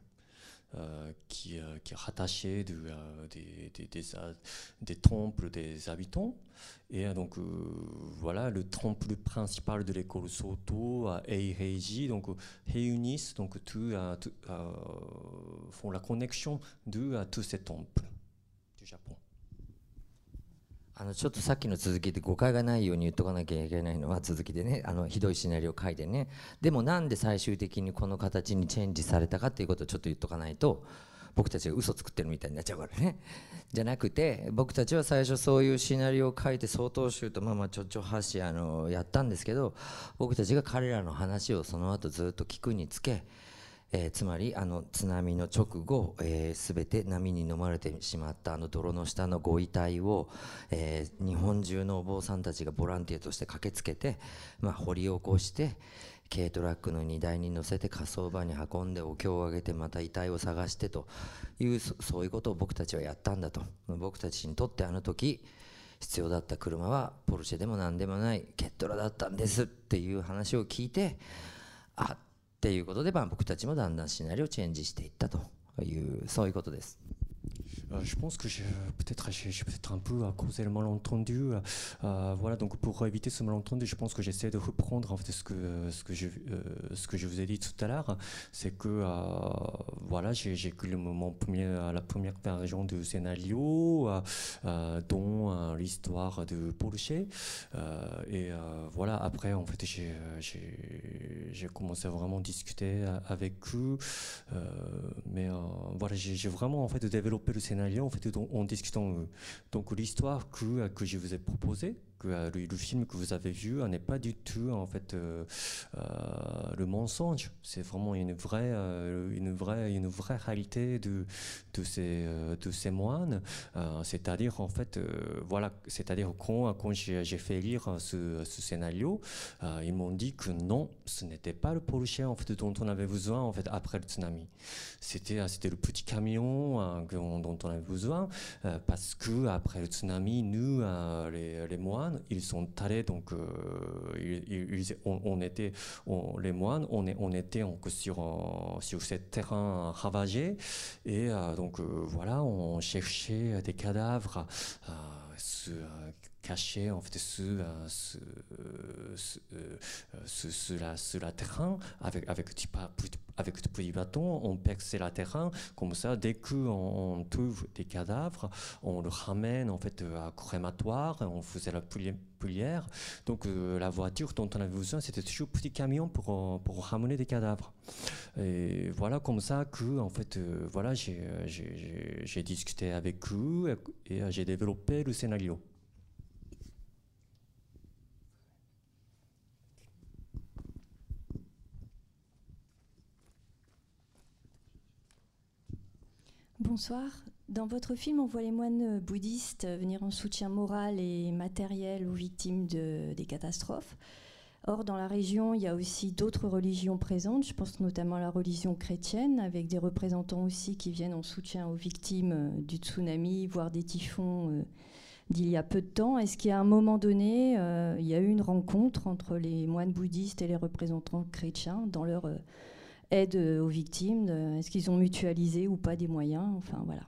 euh, qui, euh, qui rattachaient de, euh, des, des, des, des temples des habitants. Et donc, euh, voilà, le temple principal de l'école Soto, à Eiheiji, donc réunissent, donc, tout, tout, font la connexion de tous ces temples du Japon. あのちょっとさっきの続きで誤解がないように言っとかなきゃいけないのは続きでねあのひどいシナリオを書いてねでもなんで最終的にこの形にチェンジされたかっていうことをちょっと言っとかないと僕たちが嘘作ってるみたいになっちゃうからね。じゃなくて僕たちは最初そういうシナリオを書いて相当集とまあまあちょっちょはしあのやったんですけど僕たちが彼らの話をその後ずっと聞くにつけえーつまりあの津波の直後、えー、全て波に飲まれてしまったあの泥の下のご遺体を、えー日本中のお坊さんたちがボランティアとして駆けつけて、まあ、掘り起こして軽トラックの荷台に乗せて火葬場に運んでお経をあげてまた遺体を探してというそういうことを僕たちはやったんだと僕たちにとってあの時必要だった車はポルシェでも何でもないケトラだったんですっていう話を聞いてあっていうことで、ま、僕たちもだんだんシナリオをチェンジしていったというそういうことです。Euh, je pense que j'ai peut-être peut-être un peu causé le malentendu. euh, euh, voilà, donc pour éviter ce malentendu, je pense que j'essaie de reprendre en fait ce que ce que je ce que je vous ai dit tout à l'heure, c'est que voilà, j'ai le mon premier la première version du scénario, dont l'histoire de Porsche. Euh, et voilà, après en fait j'ai commencé à vraiment discuter avec eux, mais voilà, j'ai vraiment en fait développé le scénario en discutant. donc l'histoire que que je vous ai proposée, euh, le, film que vous avez vu euh, n'est pas du tout en fait euh, le mensonge. C'est vraiment une vraie une vraie une vraie réalité de de ces de ces moines. C'est-à-dire en fait voilà, c'est-à-dire quand quand j'ai fait lire ce, ce scénario, ils m'ont dit que non, ce n'était pas le Porsche en fait dont on avait besoin en fait après le tsunami. C'était c'était le petit camion dont on avait besoin parce que après le tsunami, nous les moines, ils sont allés donc euh, on, était les moines, on, était sur sur ce terrain ravagé. Et euh, donc euh, voilà, on cherchait des cadavres euh, caché en fait sous, euh, sous, euh, sous, euh, sous- la, la terrain avec avec du avec bâton on perce la terrain comme ça. Dès qu'on on trouve des cadavres on le ramène en fait à crématoire on faisait la poulière. Donc euh, la voiture dont on avait besoin c'était toujours petit camion pour euh, pour ramener des cadavres. Et voilà comme ça que en fait euh, voilà j'ai euh, discuté avec eux et, euh, j'ai développé le scénario Bonsoir. Dans votre film, on voit les moines bouddhistes venir en soutien moral et matériel aux victimes de- des catastrophes. Or, dans la région, il y a aussi d'autres religions présentes. Je pense notamment à la religion chrétienne, avec des représentants aussi qui viennent en soutien aux victimes euh, du tsunami, voire des typhons euh, d'il y a peu de temps. Est-ce qu'à un moment donné, euh, il y a eu une rencontre entre les moines bouddhistes et les représentants chrétiens dans leur aide aux victimes Est-ce qu'ils ont mutualisé ou pas des moyens Enfin, voilà.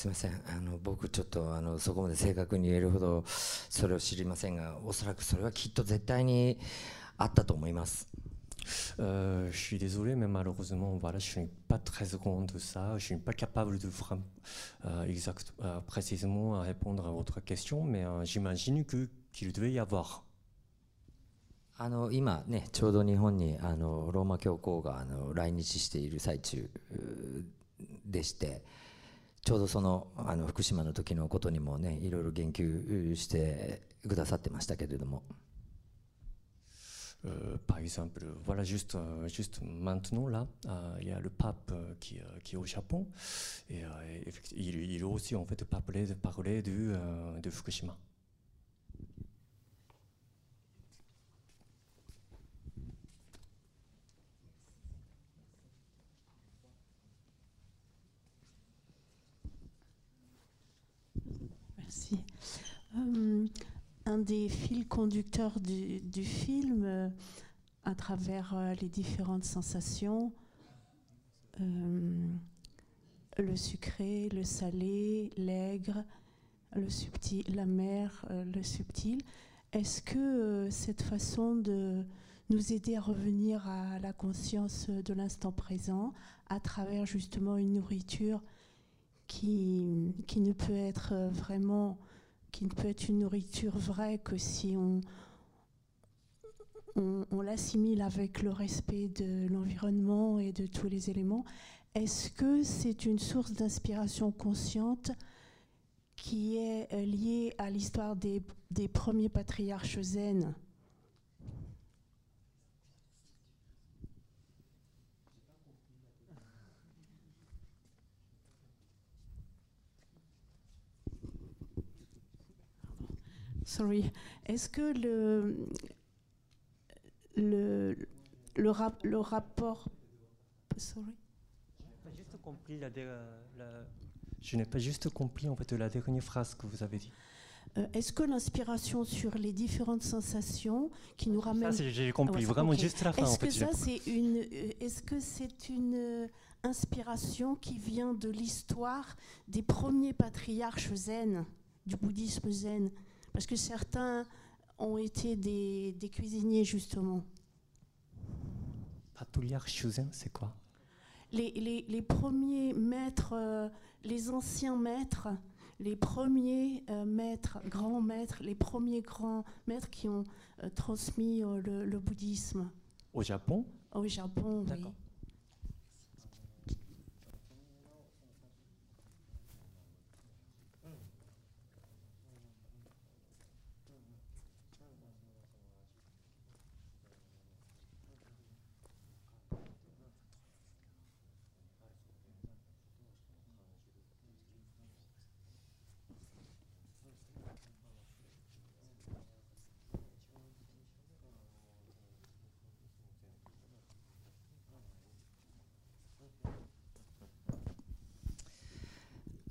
すみませんあの僕ちょっとあのそこまで正確に言えるほどそれを知りませんがおそらくそれはきっと絶対にあったと思います Euh, je suis désolé, mais malheureusement, voilà, je suis pas très au courant de ça. Je suis pas capable de euh, exact, euh, précisément répondre à votre question, mais euh, j'imagine que qu'il devait y avoir. あの今ねちょうど日本にあのローマ教皇があの来日している最中でしてちょうどそのあの福島の時のことにもねいろいろ言及してくださってましたけれども Euh, par exemple, voilà, juste, juste maintenant, là, euh, il y a le pape qui, euh, qui est au Japon, et, euh, il, il a aussi en fait parlé, parlé de, euh, de Fukushima. Merci. Euh, un des fils conducteurs du, film, euh, à travers euh, les différentes sensations, le sucré, le salé, l'aigre, le subtil, la mer, le subtil, est-ce que cette façon de nous aider à revenir à la conscience de l'instant présent, à travers justement une nourriture qui, ne peut être euh, vraiment, qui ne peut être une nourriture vraie que si on, l'assimile avec le respect de l'environnement et de tous les éléments. Est-ce que c'est une source d'inspiration consciente qui est euh, liée à l'histoire des premiers patriarches zen? Sorry. Est-ce que le, le, le, rap- le rapport. Sorry. Pas juste compris la, dé- la- Je n'ai pas juste compris en fait la dernière phrase que vous avez dit. Euh, Est-ce que l'inspiration sur les différentes sensations qui nous Ça, ramènent. c'est- j'ai compris, Ah ouais, vraiment juste la fin. Est-ce fait, que ça, c'est une. euh, Est-ce que c'est une euh, inspiration qui vient de l'histoire des premiers patriarches zen, du bouddhisme zen? Parce que certains ont été des, des cuisiniers, justement. Patriarche Shuzen, c'est quoi? Les, les- les premiers maîtres, euh, les anciens maîtres, les premiers euh, maîtres, grands maîtres, les premiers grands maîtres qui ont euh, transmis le, le bouddhisme Au Japon? Au Japon. Oui.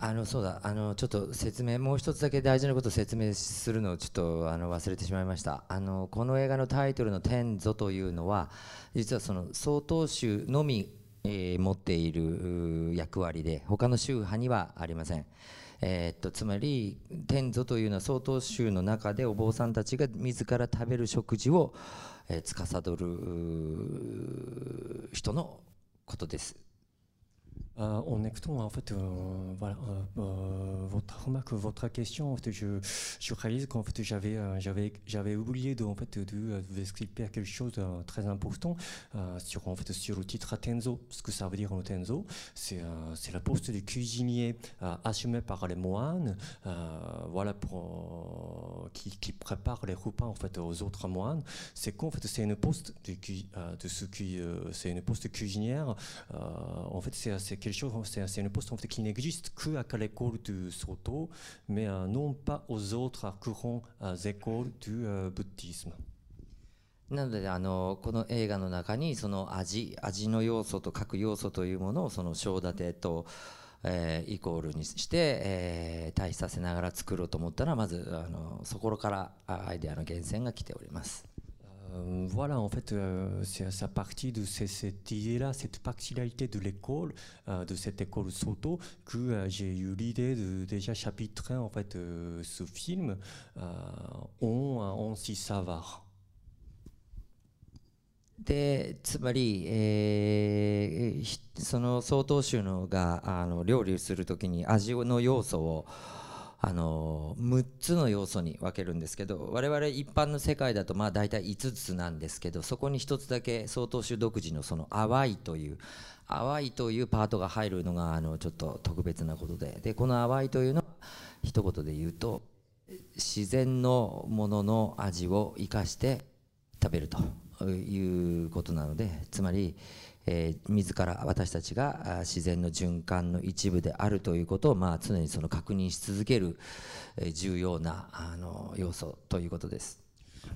あのそうだあのちょっと説明もう一つだけ大事なことを説明するのをちょっとあの忘れてしまいましたあのこの映画のタイトルの「天祖」というのは実はその曹洞宗のみ、えー持っている役割で他の宗派にはありません。えーっとつまり天祖というのは曹洞宗の中でお坊さんたちが自ら食べる食事を、えー司る人のことです。Euh, en écoutant en fait, euh, voilà, euh, euh, votre remarque, votre question, en fait, je, je réalise qu'en fait j'avais, euh, j'avais, j'avais oublié de, en fait, de, de vous expliquer quelque chose de très important euh, sur, en fait, sur le titre Tenzo. Ce que ça veut dire le Tenzo, c'est, euh, c'est la poste du cuisinier euh, assumé par les moines, euh, voilà, pour, euh, qui, qui prépare les repas en fait aux autres moines. C'est qu'en fait c'est une poste de, euh, de ce qui, euh, c'est une poste cuisinière. Euh, en fait, c'est c'est quelque chose, c'est c'est une poste en fait, qui n'existe qu'à l'école du Soto, mais euh, non pas aux autres courants euh, écoles du euh, bouddhisme. なのであのこの映画の中にその味味の要素と各要素というものをその章立てと、えーイコールにして、えー対比させながら作ろうと思ったらまずあのそこからアイデアの源泉が来ております。Euh, voilà, en fait, euh, c'est à sa partie de ces- cette idée-là, cette particularité de l'école, euh, de cette école Soto, que euh, j'ai eu l'idée de déjà chapitrer en fait euh, ce film euh, en, en six savoirs. でつまり、えーひその曹洞宗のがあの料理するときに味の要素を あの6つの要素に分けるんですけど我々一般の世界だとまあ大体5つなんですけどそこに1つだけ曹洞宗独自のその淡いという淡いというパートが入るのがあのちょっと特別なことででこの淡いというのは一言で言うと自然のものの味を生かして食べるということなのでつまり、えー自ら私たちが自然の循環の一部であるということを、まあ、常にその確認し続ける、えー重要なあの要素ということです。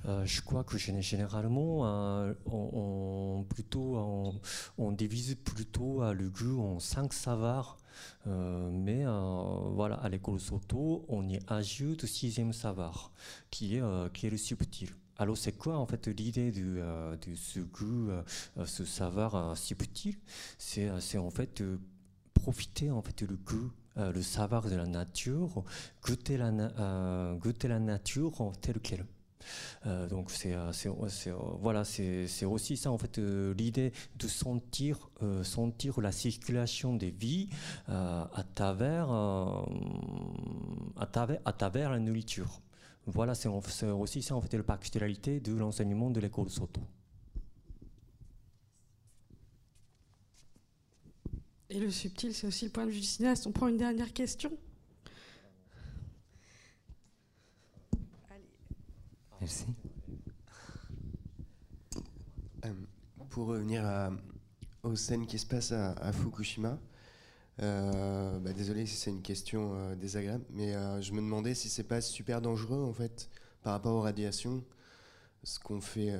Euh, je crois que généralement, euh, on, on- plutôt, on, on divise plutôt le goût en cinq savoirs. Euh, mais voilà, à l'école Soto, on y ajoute sixième savoir, qui est, qui est le subtil. Alors c'est quoi en fait l'idée de, euh, ce goût, euh, euh, ce savoir euh, subtil C'est euh, c'est en fait profiter en fait le goût, le savoir de la nature, goûter la, goûter la nature en telle qu'elle. Euh, donc c'est voilà c'est aussi ça en fait l'idée de sentir sentir la circulation des vies à travers à travers à travers la nourriture voilà c'est aussi ça en fait la particularité de l'enseignement de l'école Soto Et le subtil, c'est aussi le point de vue du cinéaste. On prend une dernière question. Merci. Euh, pour revenir à- aux scènes qui se passent à, à Fukushima, euh, bah, désolé si c'est une question euh, désagréable, mais euh, je me demandais si c'est pas super dangereux en fait par rapport aux radiations, ce qu'on fait,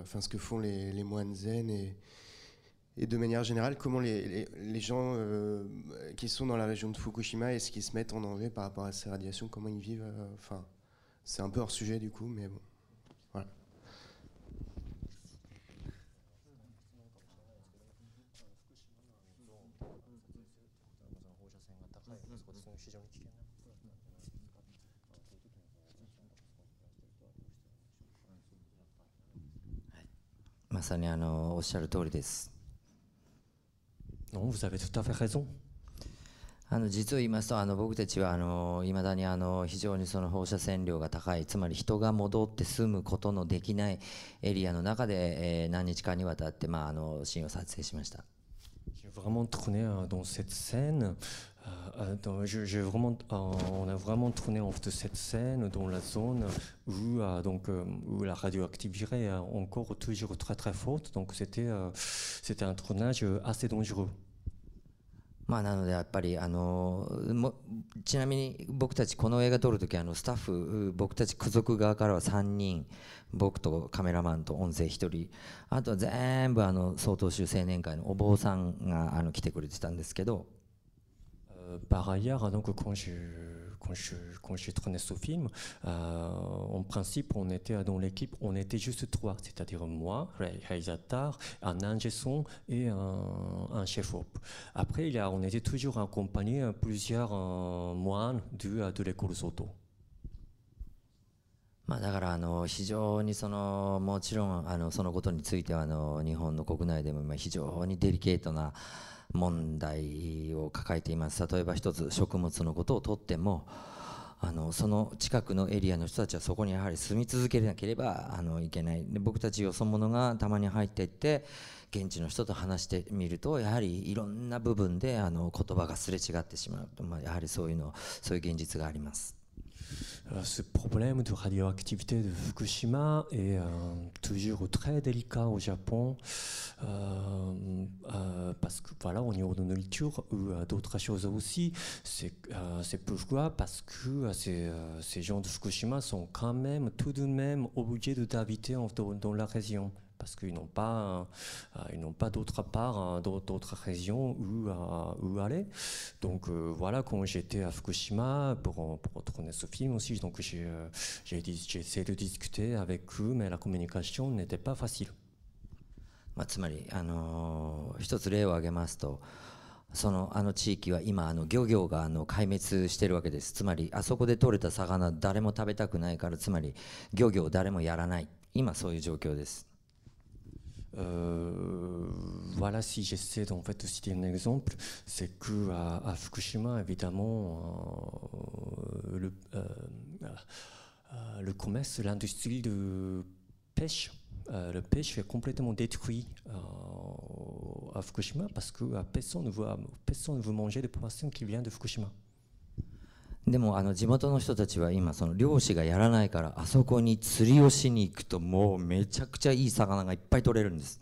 enfin ce que font les, moines zen et, et de manière générale comment les, gens qui sont dans la région de Fukushima est-ce qu'ils se mettent en danger par rapport à ces radiations, comment ils vivent, enfin c'est un peu hors sujet du coup, mais bon, まさにあのおっしゃる通りです。non vous avez tout à fait raison あの実を言いますとあの僕たちはあの未だにあの非常にその放射線量が高いつまり人が戻って住むことのできないエリアの中で、えー何日間にわたって、まあ、あのシーンを撮影しました。J'ai vraiment tourné euh, dans cette scène. euh, euh, vraiment, on a vraiment tourné en fait cette scène dans la zone où, donc, où la radioactivité est encore toujours très très forte. Donc c'était c'était un tournage assez dangereux. まあ、なのでやっぱりあのもちなみに僕たちこの映画撮るときあのスタッフ僕たち家族側からは3人僕とカメラマンと音声1人あとは全部あの曹洞宗青年会のお坊さんがあの来てくれてたんですけど。Euh, par ailleurs, donc, quand je, quand je, quand j'ai tourné ce film, euh, en principe, on était dans l'équipe, on était juste trois, c'est-à-dire moi, ré- réalisateur, un ingé son et un, un chef-op. Après, il y a, on était toujours accompagné de plusieurs euh, moines de, de l'école Soto. まあ、だからあの非常にそのもちろんあのそのことについてはあの日本の国内でも今非常にデリケートな 問題を抱えています。例えば一つ食物のことをとってもあのその近くのエリアの人たちはそこにやはり住み続けなければあのいけない。で僕たちよそ者がたまに入っていって現地の人と話してみるとやはりいろんな部分であの言葉がすれ違ってしまう。と、まあ、やはりそういうのそういう現実があります。Ce problème de radioactivité de Fukushima est euh, toujours très délicat au Japon. Euh, euh, parce que voilà au niveau de nourriture ou euh, d'autres choses aussi c'est euh, c'est pourquoi? Parce que euh, ces, euh, gens de Fukushima sont quand même tout de même obligés de- d'habiter dans la région parce qu'ils n'ont pas, euh, ils n'ont pas d'autre part, euh, d'autres d'autres régions où, euh, où aller. Donc euh, voilà, quand j'étais à Fukushima pour, pour tourner ce film aussi, donc j'ai euh, j'ai j'ai essayé de discuter avec eux, mais la communication n'était pas facile. まあ、つまり、あのー一つ例を挙げますとそのあの地域は今あの漁業があの壊滅してるわけですつまりあそこで取れた魚誰も食べたくないからつまり漁業誰もやらない今そういう状況です Euh, voilà, si j'essaie de citer un exemple, c'est que à, Fukushima, évidemment, euh, le, euh, le commerce, l'industrie de pêche, le pêche est complètement détruit à Fukushima parce que personne ne veut, personne ne veut manger des poissons qui viennent de Fukushima. でもあの地元の人たちは今その漁師がやらないからあそこに釣りをしに行くともうめちゃくちゃいい魚がいっぱい取れるんです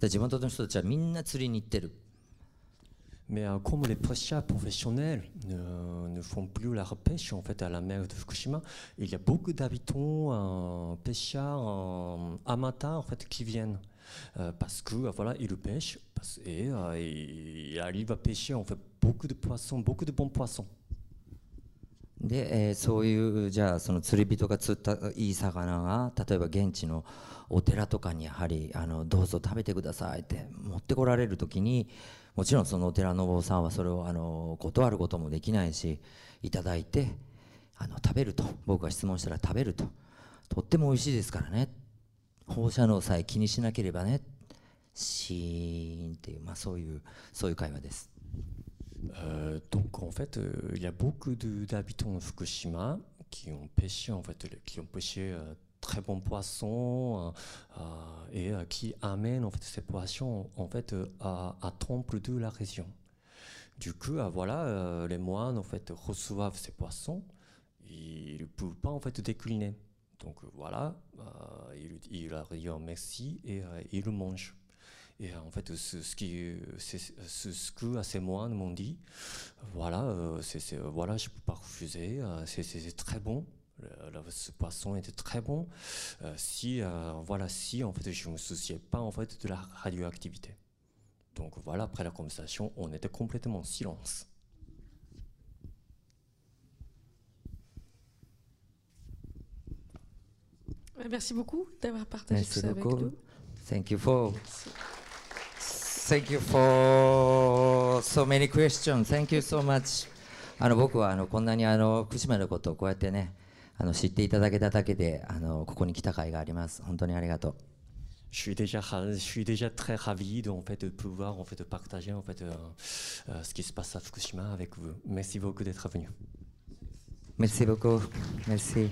で地元の人たちはみんな釣りに行ってる Mais euh, comme les pêcheurs professionnels ne, ne font plus la repêche en fait à la mer de Fukushima, il y a beaucoup d'habitants euh, pêcheurs euh, amateurs en fait qui viennent Euh, parce que euh, voilà ils pêchent parce- et euh, ils arrivent à pêcher en fait beaucoup de poissons, beaucoup de bons poissons. で、えーそういうじゃあその釣り人が釣ったいい魚が例えば現地のお寺とかにやはりあのどうぞ食べてくださいって持ってこられる時にもちろんそのお寺のお坊さんはそれをあの断ることもできないしいただいてあの食べると僕が質問したら食べると。とっても美味しいですからね放射能さえ気にしなければね。シーンっていう、まあ、そういうそういう会話です。Donc en fait, euh, il y a beaucoup d'habitants de Fukushima qui ont pêché en fait, qui ont pêché euh, très euh, euh, et euh, qui amènent en fait ces poissons en fait euh, à, à temple de la région. Du coup, euh, voilà, euh, les moines en fait reçoivent ces poissons, ils ne peuvent pas en fait décliner. Donc euh, voilà, euh, ils, ils leur disent merci et euh, ils le mangent. Et euh, en fait, ce, ce qui, c'est ce, ce que ces moines m'ont dit. Voilà, euh, c'est, c'est- voilà, je peux pas refuser. euh, c'est, c'est- c'est très bon. Le- le- ce poisson était très bon. Euh, si, euh, voilà, si en fait, je me souciais pas en fait de la radioactivité. Donc voilà, après la conversation, on était complètement en silence. Euh, Merci beaucoup d'avoir partagé tout Merci ça avec beaucoup. nous. Thank you for Thank you for so many questions. Thank you so much. あの僕はあのこんなにあの福島のことをこうやってねあの知っていただけただけであのここに来た甲斐があります。本当にありがとう。Je suis déjà, je suis déjà très ravi de, en fait, de pouvoir en fait, partager en fait, euh, euh, ce qui se passe à Fukushima avec vous. Merci beaucoup d'être venu. Merci beaucoup. Merci.